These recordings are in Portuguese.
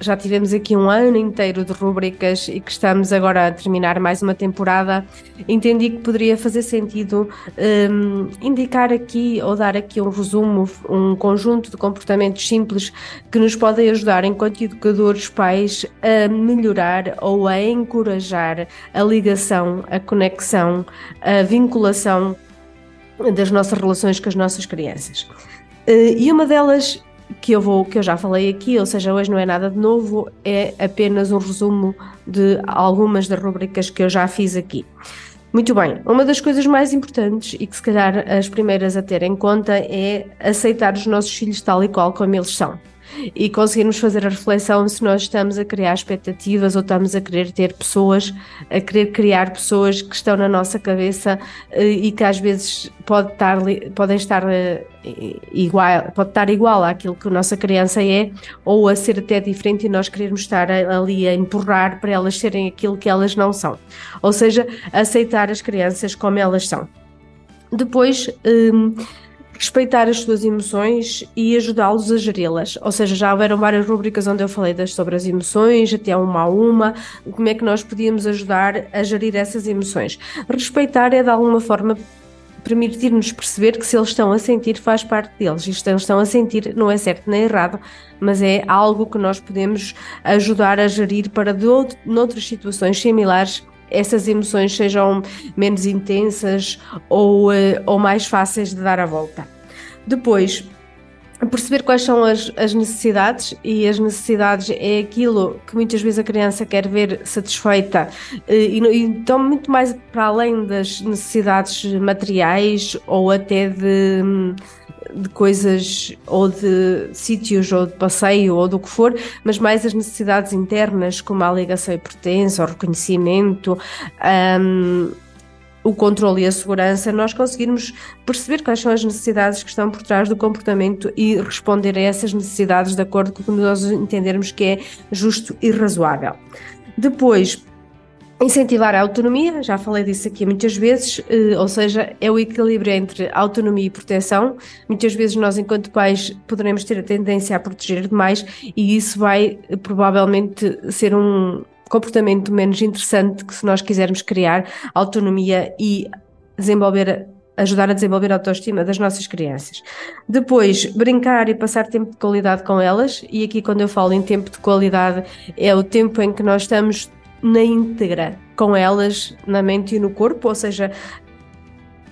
já tivemos aqui um ano inteiro de rubricas e que estamos agora a terminar mais uma temporada, entendi que poderia fazer sentido um, indicar aqui ou dar aqui um resumo, um conjunto de comportamentos simples que nos podem ajudar, enquanto educadores, pais, a melhorar ou a encorajar a ligação, a conexão, a vinculação das nossas relações com as nossas crianças. Uh, e uma delas que eu vou, que eu já falei aqui, ou seja, hoje não é nada de novo, é apenas um resumo de algumas das rubricas que eu já fiz aqui. Muito bem, uma das coisas mais importantes e que se calhar as primeiras a ter em conta é aceitar os nossos filhos tal e qual como eles são e conseguirmos fazer a reflexão se nós estamos a criar expectativas ou estamos a querer ter pessoas, a querer criar pessoas que estão na nossa cabeça eh, e que às vezes pode estar, podem estar eh, igual, pode estar igual àquilo que a nossa criança é ou a ser até diferente e nós queremos estar ali a empurrar para elas serem aquilo que elas não são. Ou seja, aceitar as crianças como elas são. Depois, hum, respeitar as suas emoções e ajudá-los a geri-las. Ou seja, já houveram várias rubricas onde eu falei das, sobre as emoções, até uma a uma, como é que nós podíamos ajudar a gerir essas emoções. Respeitar é de alguma forma permitir-nos perceber que se eles estão a sentir faz parte deles e se eles estão a sentir não é certo nem errado, mas é algo que nós podemos ajudar a gerir para de outro, noutras situações similares essas emoções sejam menos intensas ou, eh, ou mais fáceis de dar a volta. Depois, perceber quais são as, as, necessidades e as necessidades é aquilo que muitas vezes a criança quer ver satisfeita eh, e, e então muito mais para além das necessidades materiais ou até de de coisas ou de sítios ou de passeio ou do que for, mas mais as necessidades internas, como a ligação e pertença, o reconhecimento, um, o controle e a segurança, nós conseguirmos perceber quais são as necessidades que estão por trás do comportamento e responder a essas necessidades de acordo com o que nós entendermos que é justo e razoável. Depois, Incentivar a autonomia, já falei disso aqui muitas vezes, eh, ou seja, é o equilíbrio entre autonomia e proteção. Muitas vezes nós, enquanto pais, poderemos ter a tendência a proteger demais e isso vai eh, provavelmente ser um comportamento menos interessante que se nós quisermos criar autonomia e desenvolver ajudar a desenvolver a autoestima das nossas crianças. Depois, brincar e passar tempo de qualidade com elas, e aqui quando eu falo em tempo de qualidade, é o tempo em que nós estamos na íntegra com elas na mente e no corpo, ou seja,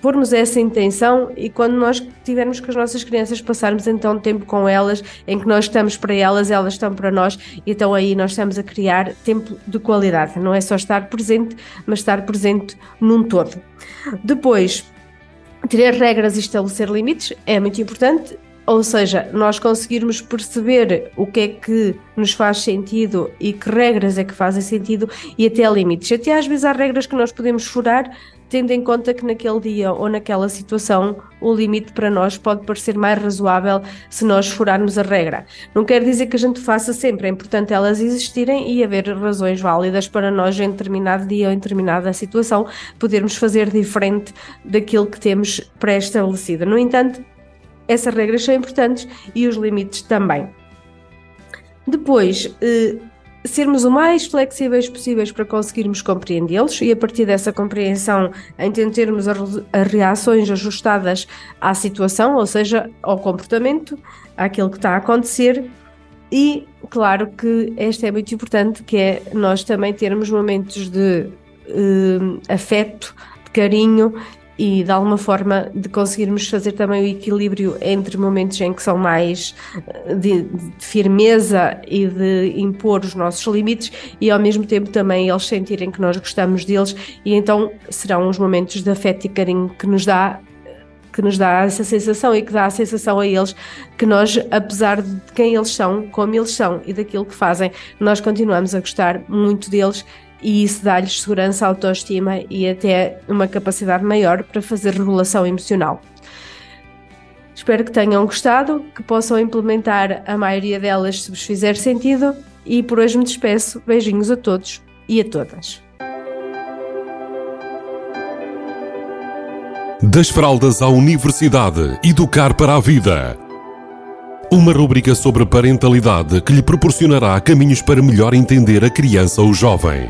pormos essa intenção e quando nós tivermos com as nossas crianças passarmos então tempo com elas, em que nós estamos para elas, elas estão para nós, então aí nós estamos a criar tempo de qualidade. Não é só estar presente, mas estar presente num todo. Depois, ter regras e estabelecer limites é muito importante ou seja, nós conseguirmos perceber o que é que nos faz sentido e que regras é que fazem sentido e até limites. Até às vezes há regras que nós podemos furar, tendo em conta que naquele dia ou naquela situação o limite para nós pode parecer mais razoável se nós furarmos a regra. Não quer dizer que a gente faça sempre, é importante elas existirem e haver razões válidas para nós em determinado dia ou em determinada situação podermos fazer diferente daquilo que temos pré-estabelecido. No entanto, essas regras são importantes e os limites também. Depois, eh, sermos o mais flexíveis possíveis para conseguirmos compreendê-los e a partir dessa compreensão entendermos as reações ajustadas à situação, ou seja, ao comportamento, àquilo que está a acontecer e claro que esta é muito importante que é nós também termos momentos de eh, afeto, de carinho e de alguma forma de conseguirmos fazer também o equilíbrio entre momentos em que são mais eh, de, de, firmeza e de impor os nossos limites e ao mesmo tempo também eles sentirem que nós gostamos deles e então serão os momentos de afeto e carinho que nos dá que nos dá essa sensação e que dá a sensação a eles que nós, apesar de quem eles são, como eles são e daquilo que fazem, nós continuamos a gostar muito deles e isso dá-lhes segurança, autoestima e até uma capacidade maior para fazer regulação emocional. Espero que tenham gostado, que possam implementar a maioria delas se vos fizer sentido e por hoje me despeço. Beijinhos a todos e a todas. Das fraldas à universidade, educar para a vida. Uma rúbrica sobre parentalidade que lhe proporcionará caminhos para melhor entender a criança ou jovem.